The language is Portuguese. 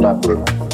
Tá, Bruno.